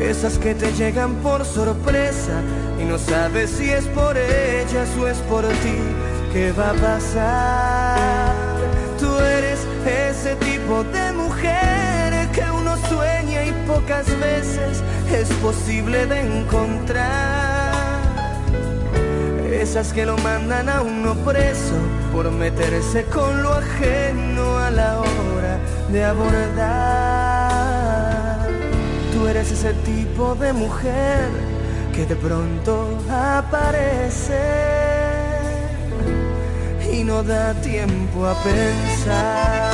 Esas que te llegan por sorpresa y no sabes si es por ellas o es por ti. ¿Qué va a pasar? Tú eres ese tipo de mujer que uno sueña y pocas veces es posible de encontrar. Esas que lo mandan a uno preso por meterse con lo ajeno a la hora de abordar. Eres ese tipo de mujer que de pronto aparece y no da tiempo a pensar.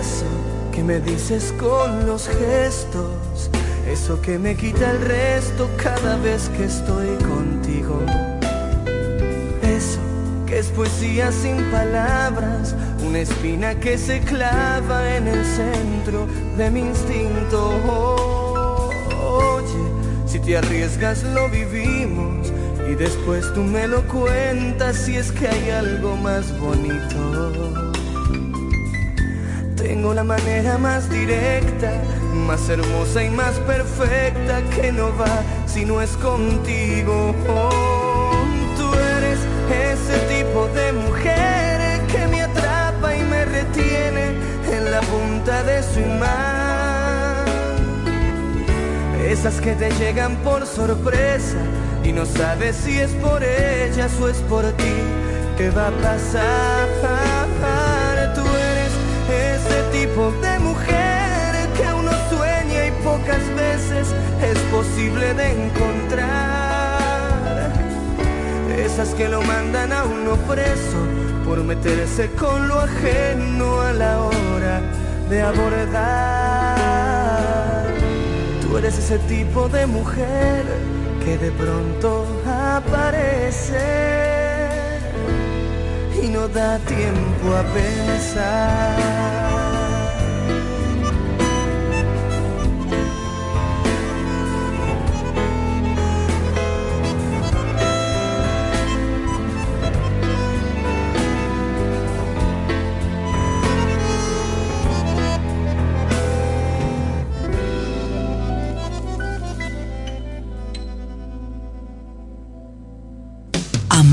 Eso que me dices con los gestos, eso que me quita el resto cada vez que estoy contigo. Poesía sin palabras, una espina que se clava en el centro de mi instinto. Oye, si te arriesgas lo vivimos y después tú me lo cuentas si es que hay algo más bonito. Tengo la manera más directa, más hermosa y más perfecta que no va si no es contigo. De su imán. Esas que te llegan por sorpresa y no sabes si es por ellas o es por ti. ¿Qué va a pasar? Tú eres ese tipo de mujer que uno sueña y pocas veces es posible de encontrar. Esas que lo mandan a uno preso por meterse con lo ajeno a la hora de abordar. Tú eres ese tipo de mujer que de pronto aparece y no da tiempo a pensar.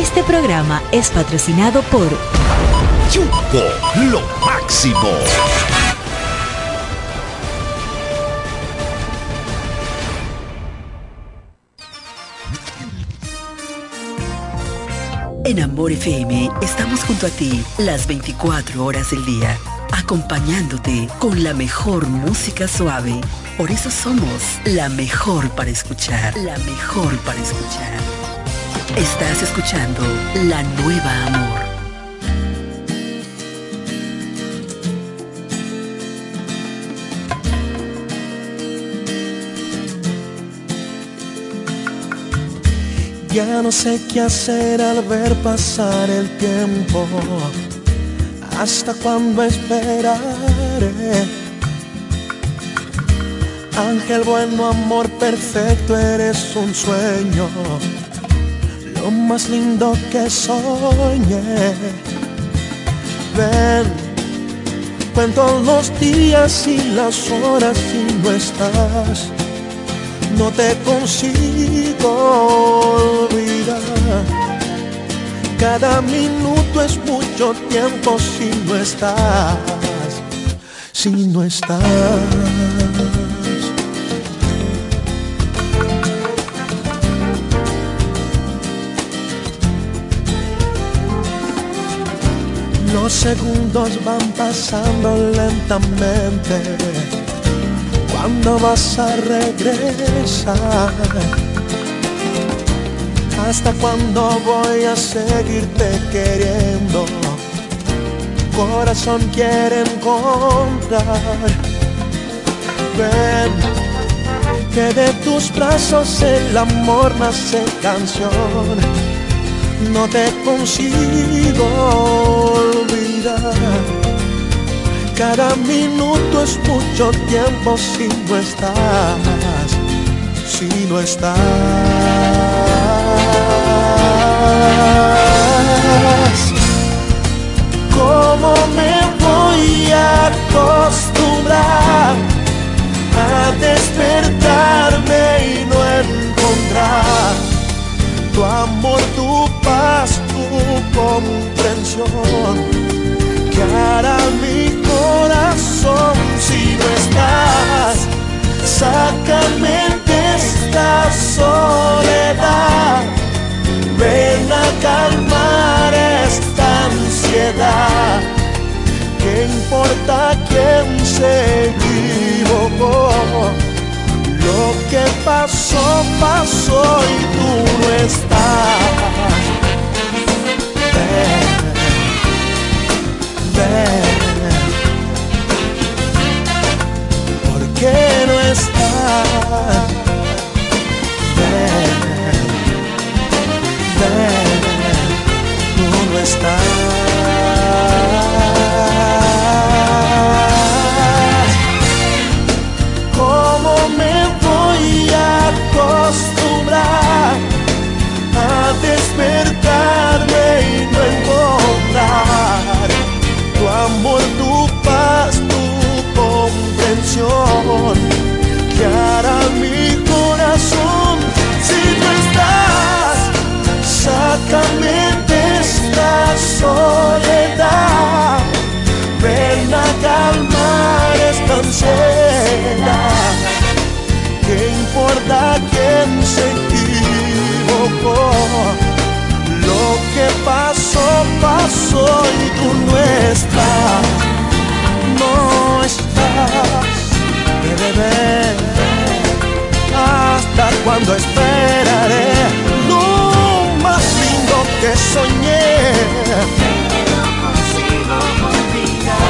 Este programa es patrocinado por Jumbo, lo máximo. En Amor FM estamos junto a ti las 24 horas del día, acompañándote con la mejor música suave. Por eso somos la mejor para escuchar, la mejor para escuchar. Estás escuchando La Nueva Amor. Ya no sé qué hacer al ver pasar el tiempo. ¿Hasta cuándo esperaré? Ángel bueno, amor perfecto, eres un sueño. Lo más lindo que soñé. Ven, cuento los días y las horas y no estás no te consigo olvidar. Cada minuto es mucho tiempo si no estás, si no estás. Segundos van pasando lentamente ¿Cuándo vas a regresar? ¿Hasta cuándo voy a seguirte queriendo? Corazón quiere encontrar. Ven, que de tus brazos el amor nace canción. No te consigo olvidar. Cada minuto es mucho tiempo si no estás, si no estás. ¿Cómo me voy a acostumbrar? a despertarme y no encontrar tu amor, tu paz, tu comprensión. Que hará mi corazón si no estás? Sácame de esta soledad. Ven a calmar esta ansiedad. ¿Qué importa quién se equivocó? Lo que pasó, pasó y tú no estás. Ven, ven. ¿Por qué no estás? Ven, ven, tú no estás. Comprensión que hará mi corazón si no estás. De esta soledad, ven a calmar esta ansiedad ¿Qué importa quién se equivocó? Lo que pasó, pasó y tú no estás, ¿Hasta cuando esperaré lo más lindo que soñé?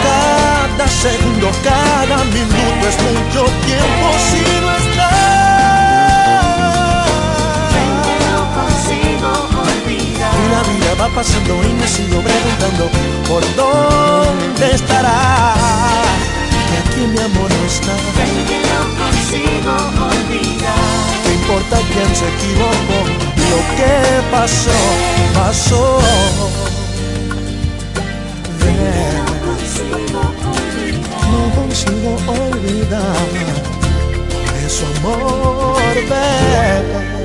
Cada segundo, cada minuto es mucho tiempo si no estás. la vida va pasando y me sigo preguntando por dónde estará. Mi amor no está. que no consigo olvidar. ¿Qué importa quién se equivocó? Lo que pasó, pasó. Ven. No consigo olvidar. Por eso amor, ven.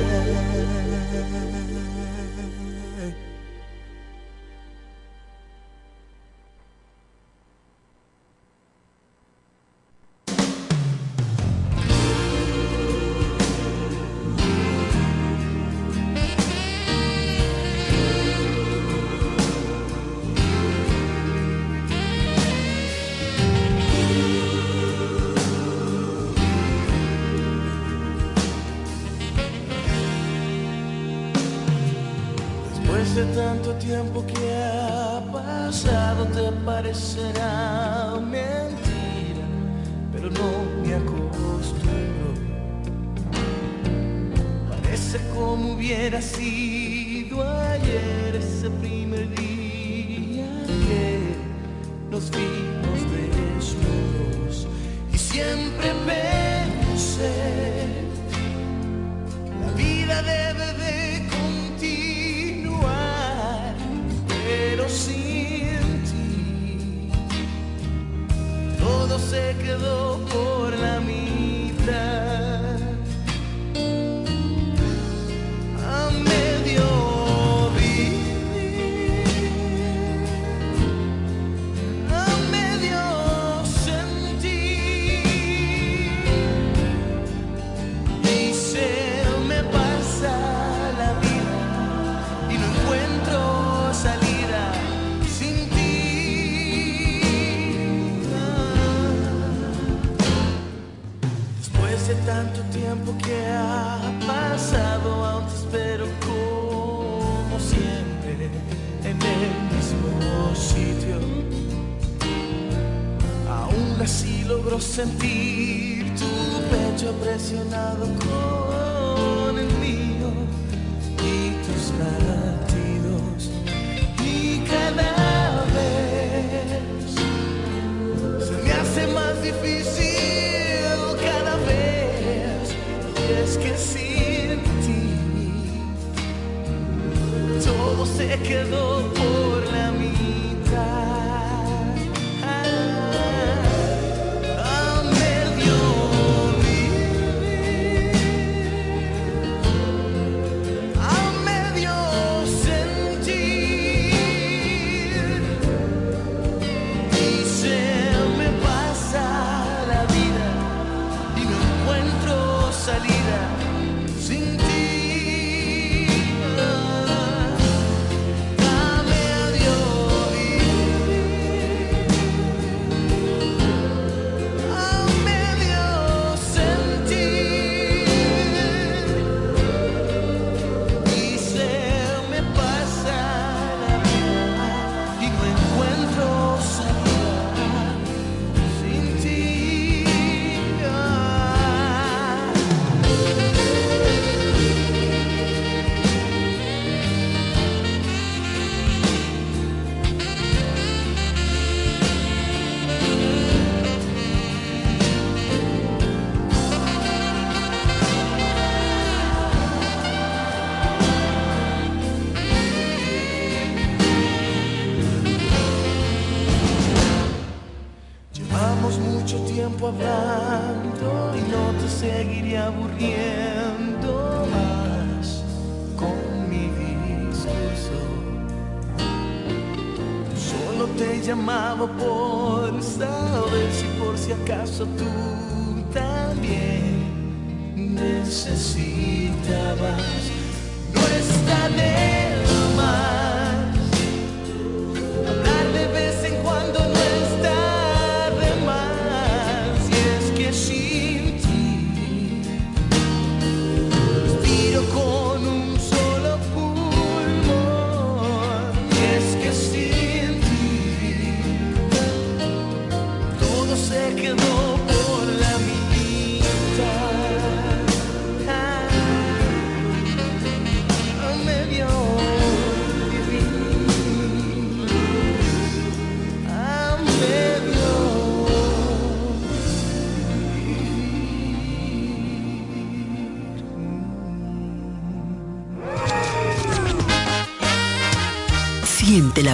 So tua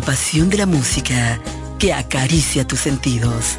pasión de la música que acaricia tus sentidos.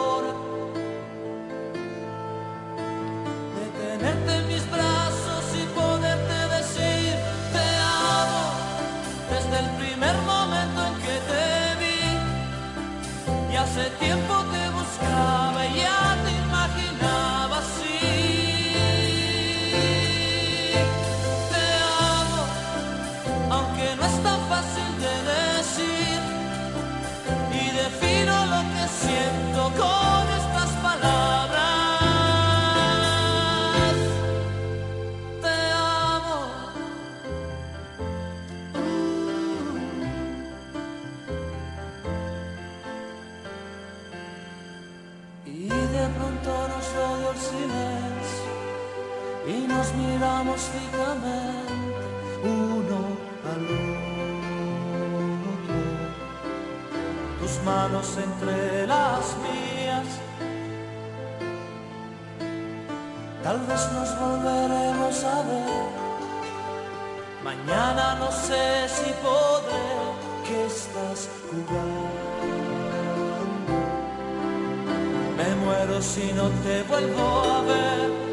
hace tiempo te buscaba ya. guardamos fijamente uno al otro. Tus manos entre las mías. Tal vez nos volveremos a ver. Mañana no sé si podré que estás jugando. Me muero si no te vuelvo a ver.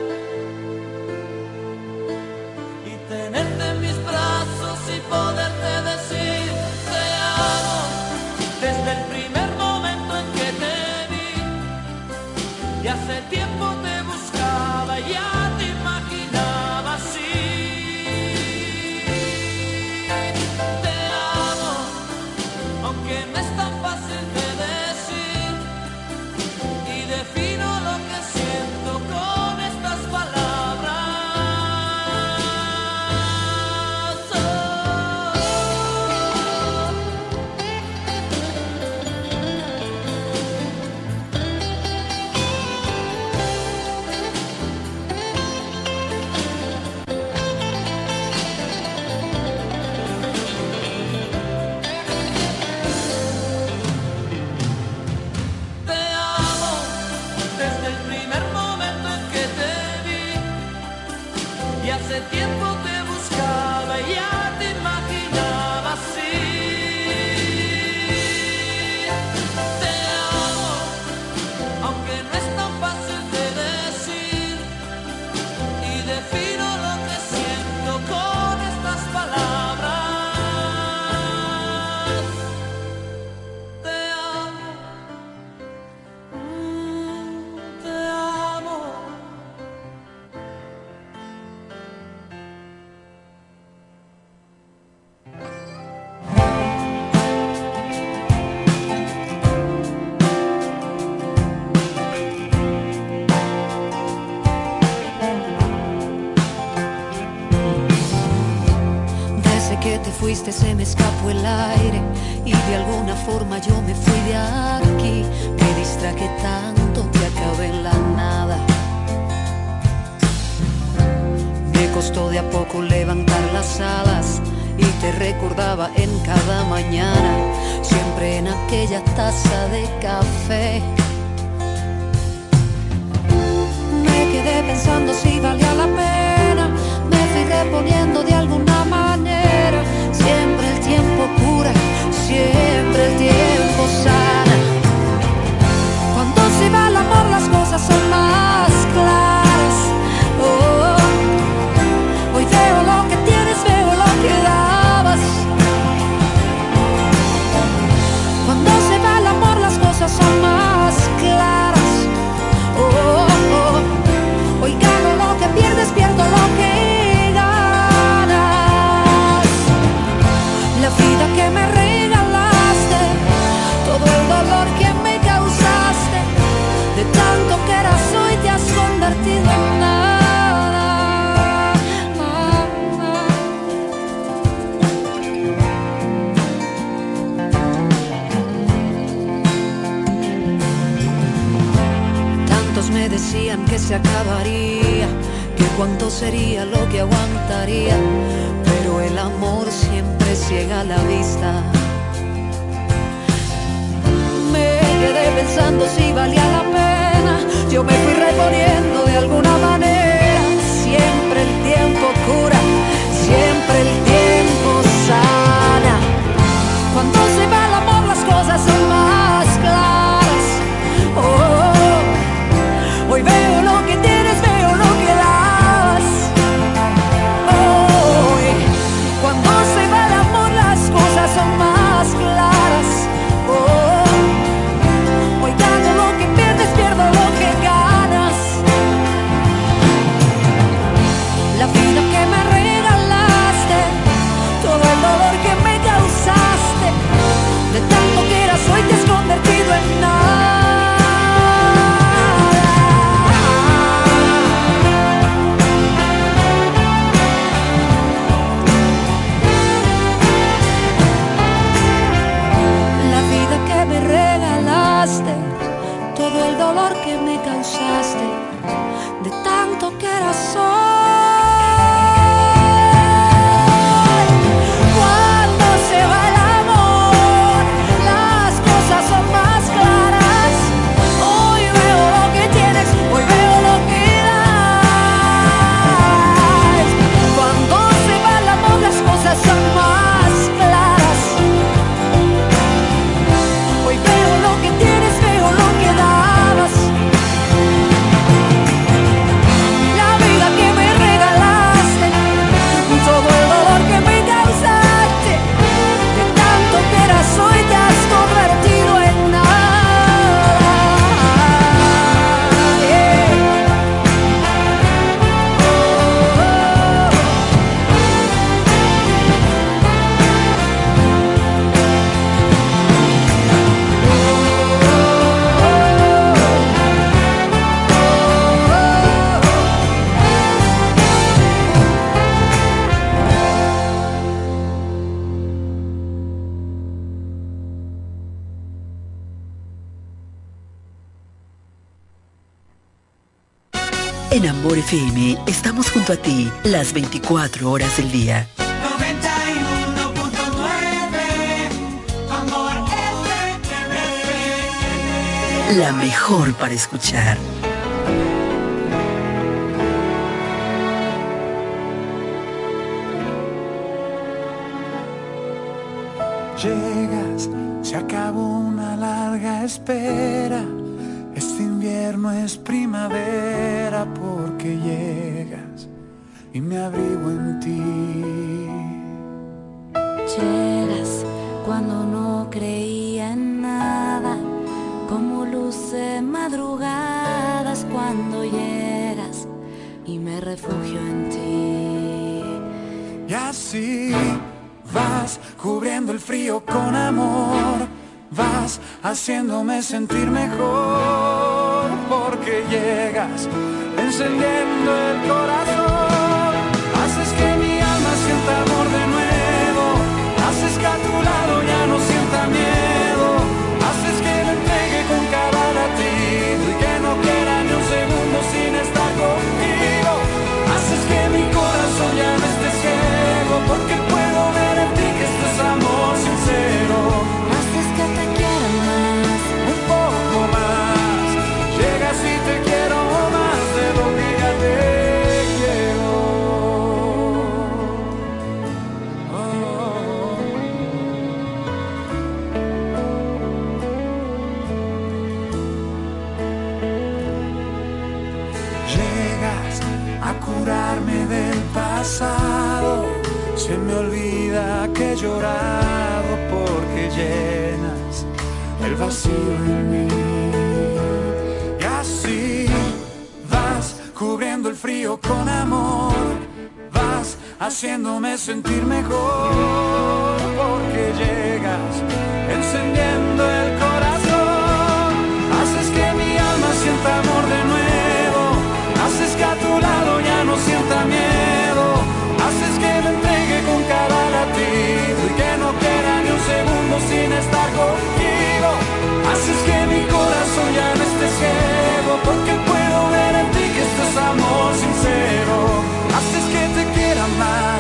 FM estamos junto a ti las 24 horas del día. 91.9 Amor La mejor para escuchar. Llegas, se acabó una larga espera. Este invierno es primavera llegas y me abrigo en ti. Llegas cuando no creía en nada, como luce madrugadas cuando llegas y me refugio en ti. Y así vas cubriendo el frío con amor, vas haciéndome sentir mejor porque llegas encendiendo el corazón, llenas el vacío en mí. Y así vas cubriendo el frío con amor. Vas haciéndome sentir mejor porque llegas encendiendo el corazón. Haces que mi alma sienta amor de nuevo. Haces que a tu lado ya no sienta sin estar contigo. Haces que mi corazón ya no esté ciego porque puedo ver en ti que esto es amor sincero. Haces que te quiera más,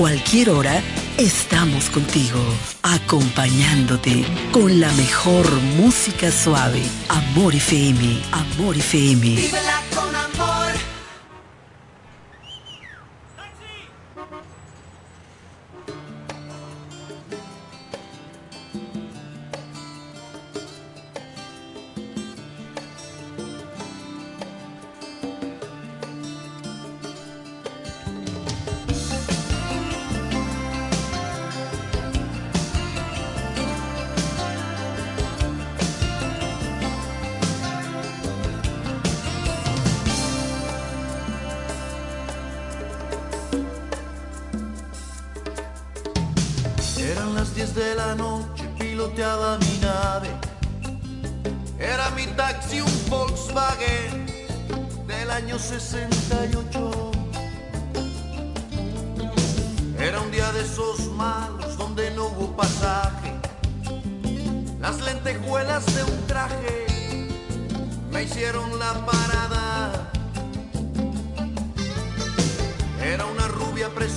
cualquier hora, estamos contigo, acompañándote con la mejor música suave. Amor FM, Amor FM.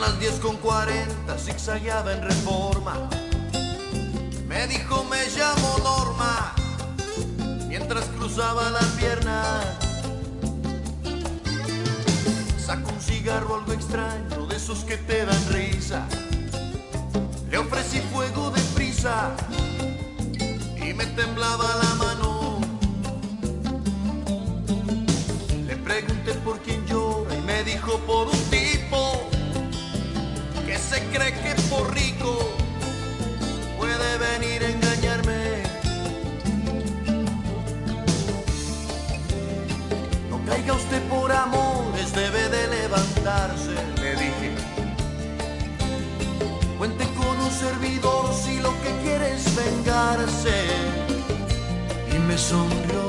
Las 10 con 40, zigzagueaba en reforma. Me dijo me llamo Norma, mientras cruzaba la pierna. Sacó un cigarro algo extraño, de esos que te dan risa. Le ofrecí fuego de prisa y me temblaba la mano. Lo que quiere es vengarse. Y me sonrió.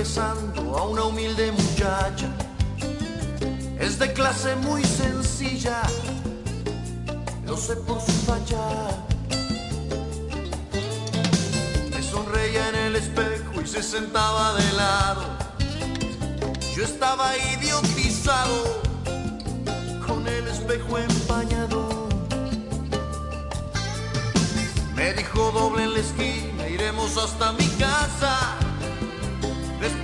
A una humilde muchacha. Es de clase muy sencilla, lo sé por su facha. Me sonreía en el espejo y se sentaba de lado. Yo estaba idiotizado con el espejo empañado. Me dijo doble en la esquina, iremos hasta mi casa.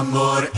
Amor.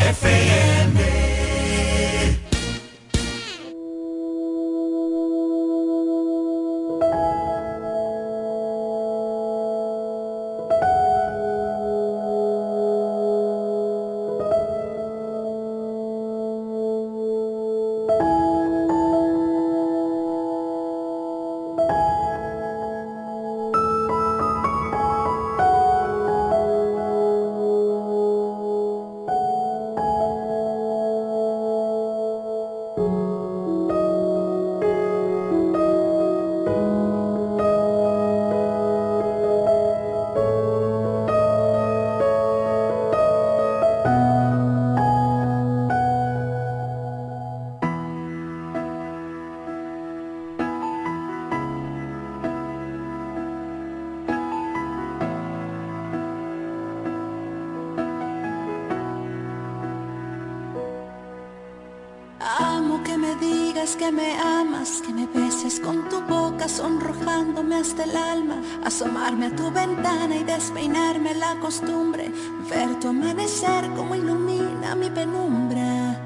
que me amas, que me beses con tu boca, sonrojándome hasta el alma, asomarme a tu ventana y despeinarme la costumbre, ver tu amanecer como ilumina mi penumbra.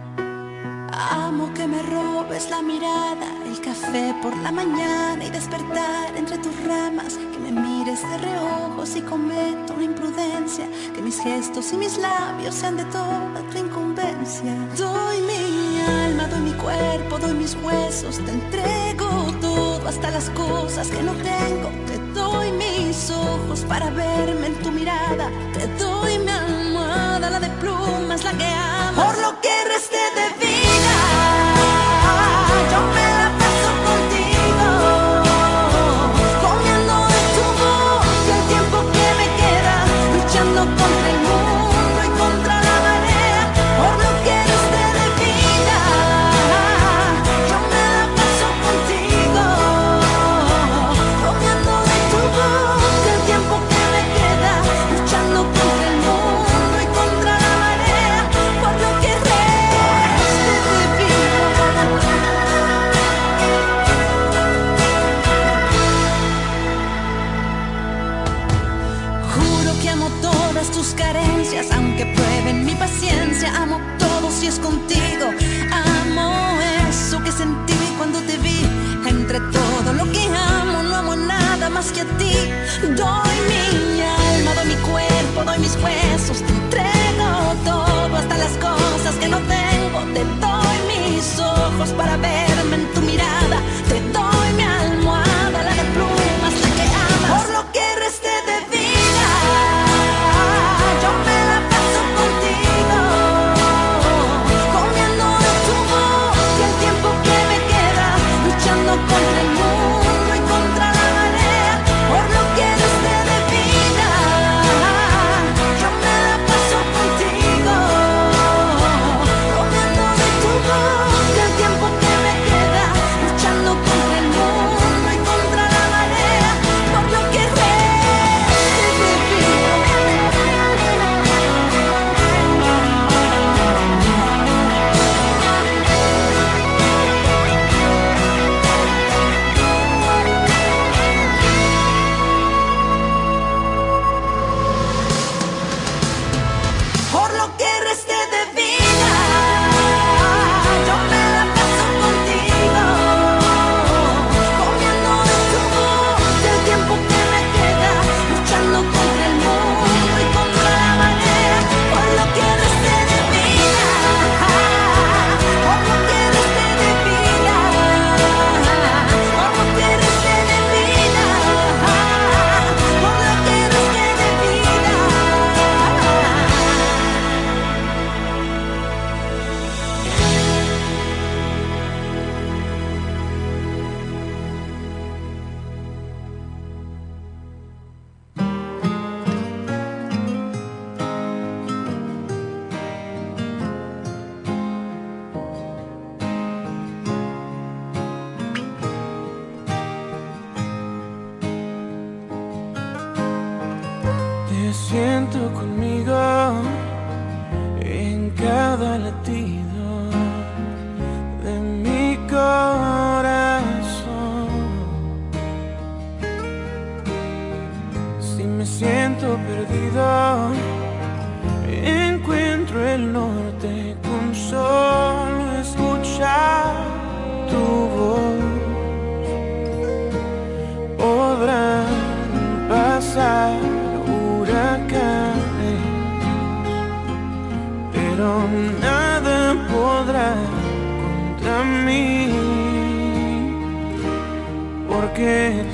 Amo que me robes la mirada, el café por la mañana y despertar entre tus ramas, que me mires de reojo si cometo una imprudencia, que mis gestos y mis labios sean de toda tu incumbencia. Doy mi alma, doy mi cuerpo, doy mis huesos, te entrego todo, hasta las cosas que no tengo. Te doy mis ojos para verme en tu mirada, te doy mi almohada, la de plumas, la que amo. Por lo que ojos para ver. perdida encuentro el norte con solo escuchar tu voz. Podrán pasar huracanes, pero nada podrá contra mí, porque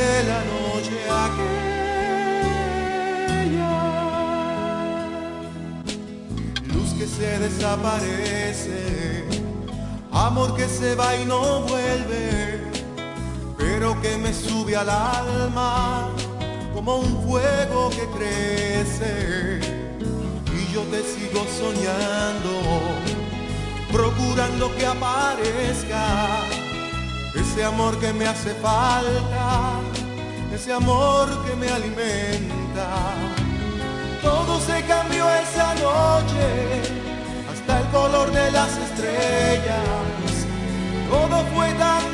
de la noche aquella. Luz que se desaparece, amor que se va y no vuelve, pero que me sube al alma como un fuego que crece. Y yo te sigo soñando procurando que aparezca ese amor que me hace falta ese amor que me alimenta. Todo se cambió esa noche, hasta el color de las estrellas. Todo fue tan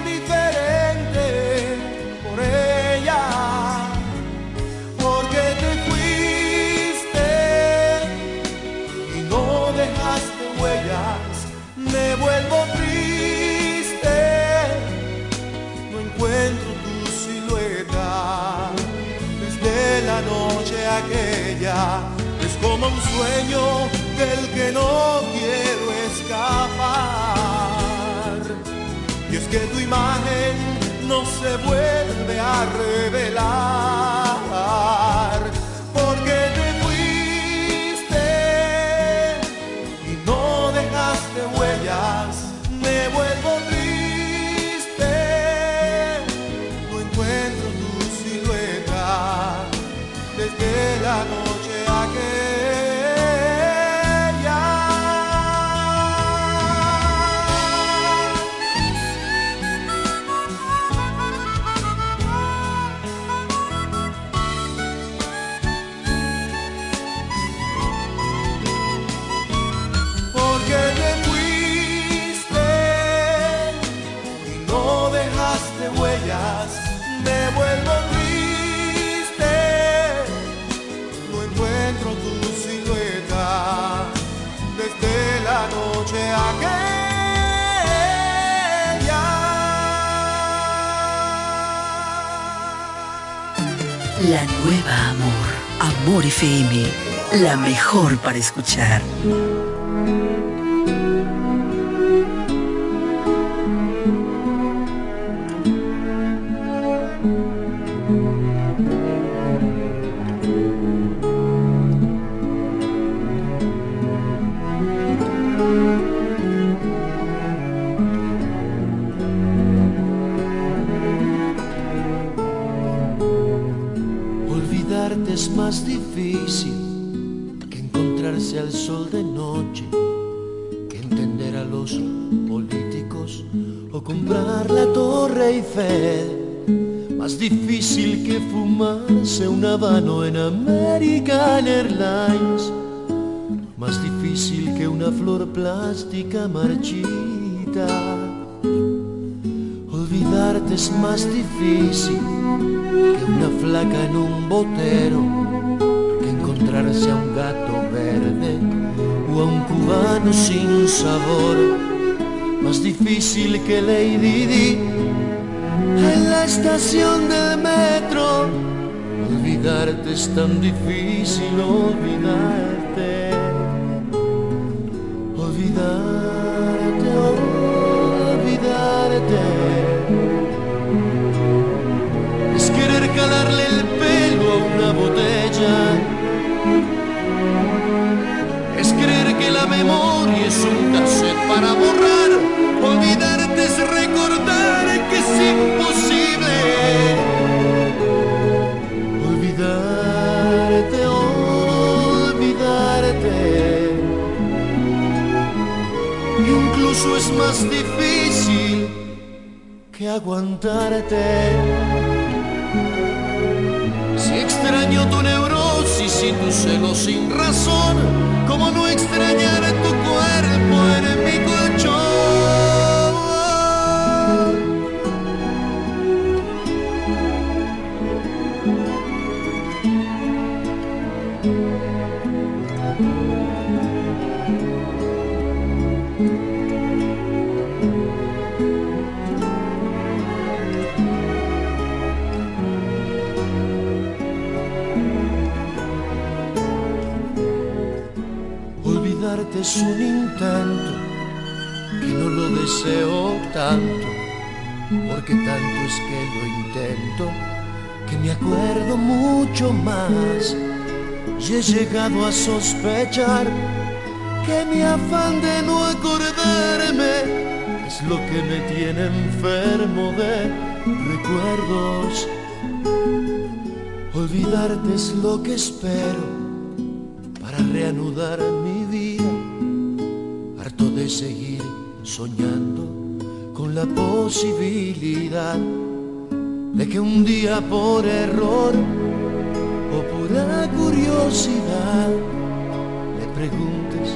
es como un sueño del que no quiero escapar. Y es que tu imagen no se vuelve a revelar. La nueva Amor. Amor FM. La mejor para escuchar. En American Airlines. Más difícil que una flor plástica marchita. Olvidarte es más difícil que una flaca en un botero, que encontrarse a un gato verde o a un cubano sin sabor. Más difícil que Lady Di en la estación del metro. Olvidarte es tan difícil, olvidarte. Olvidarte, olvidarte. Es querer calarle el pelo a una botella. Es creer que la memoria es un cassette para borrar. Olvidarte es recordar que es Es más difícil que aguantarte. Si extraño tu neurosis y tu celo sin razón, como no extrañar tu cuerpo en mi colchón. Es un intento que no lo deseo tanto, porque tanto es que lo intento que me acuerdo mucho más. Y he llegado a sospechar que mi afán de no acordarme es lo que me tiene enfermo de recuerdos. Olvidarte es lo que espero para reanudar mi seguir soñando con la posibilidad de que un día por error o pura curiosidad le preguntes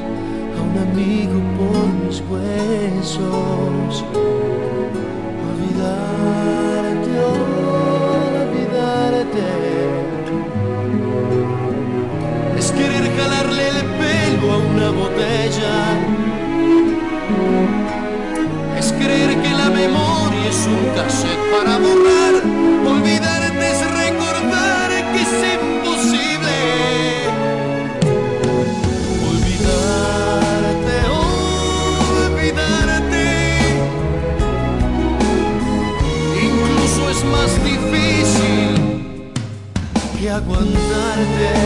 a un amigo por mis huesos. Olvidarte, olvidarte. Es querer jalarle el pelo a una botella. Es creer que la memoria es un cassette para borrar, olvidarte es recordar que es imposible. Olvidarte, olvidarte. Incluso es más difícil que aguantarte.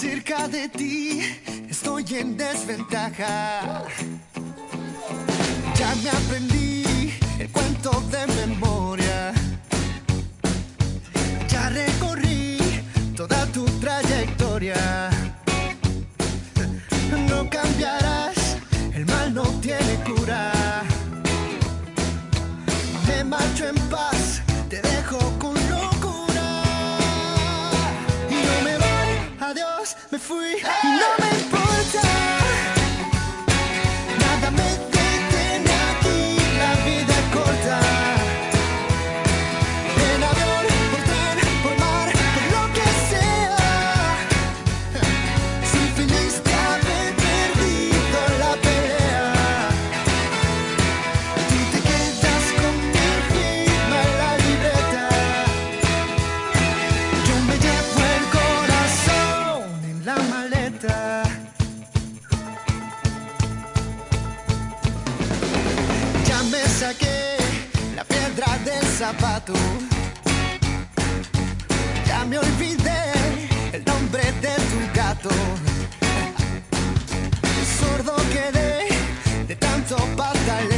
Cerca de ti estoy en desventaja. Ya me aprendí el cuento de memoria. Ya recorrí toda tu trayectoria. No cambiarás, el mal no tiene cura. Me marcho en paz. free. Hey! You Ya me olvidé el nombre de tu gato. Sordo quedé de tanto pataleo.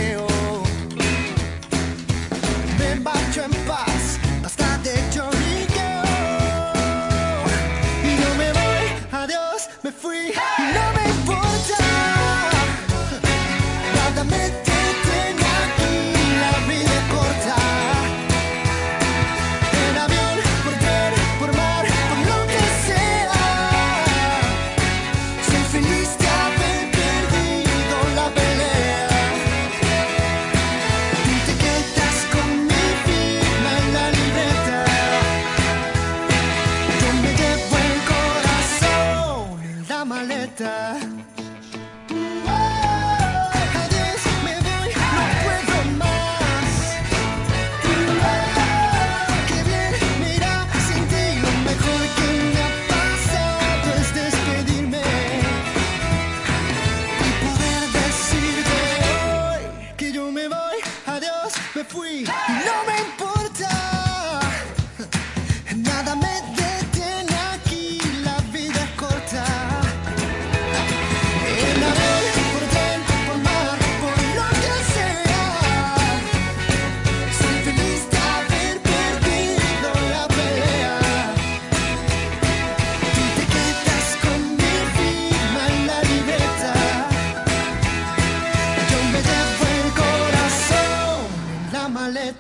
maleta.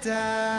die.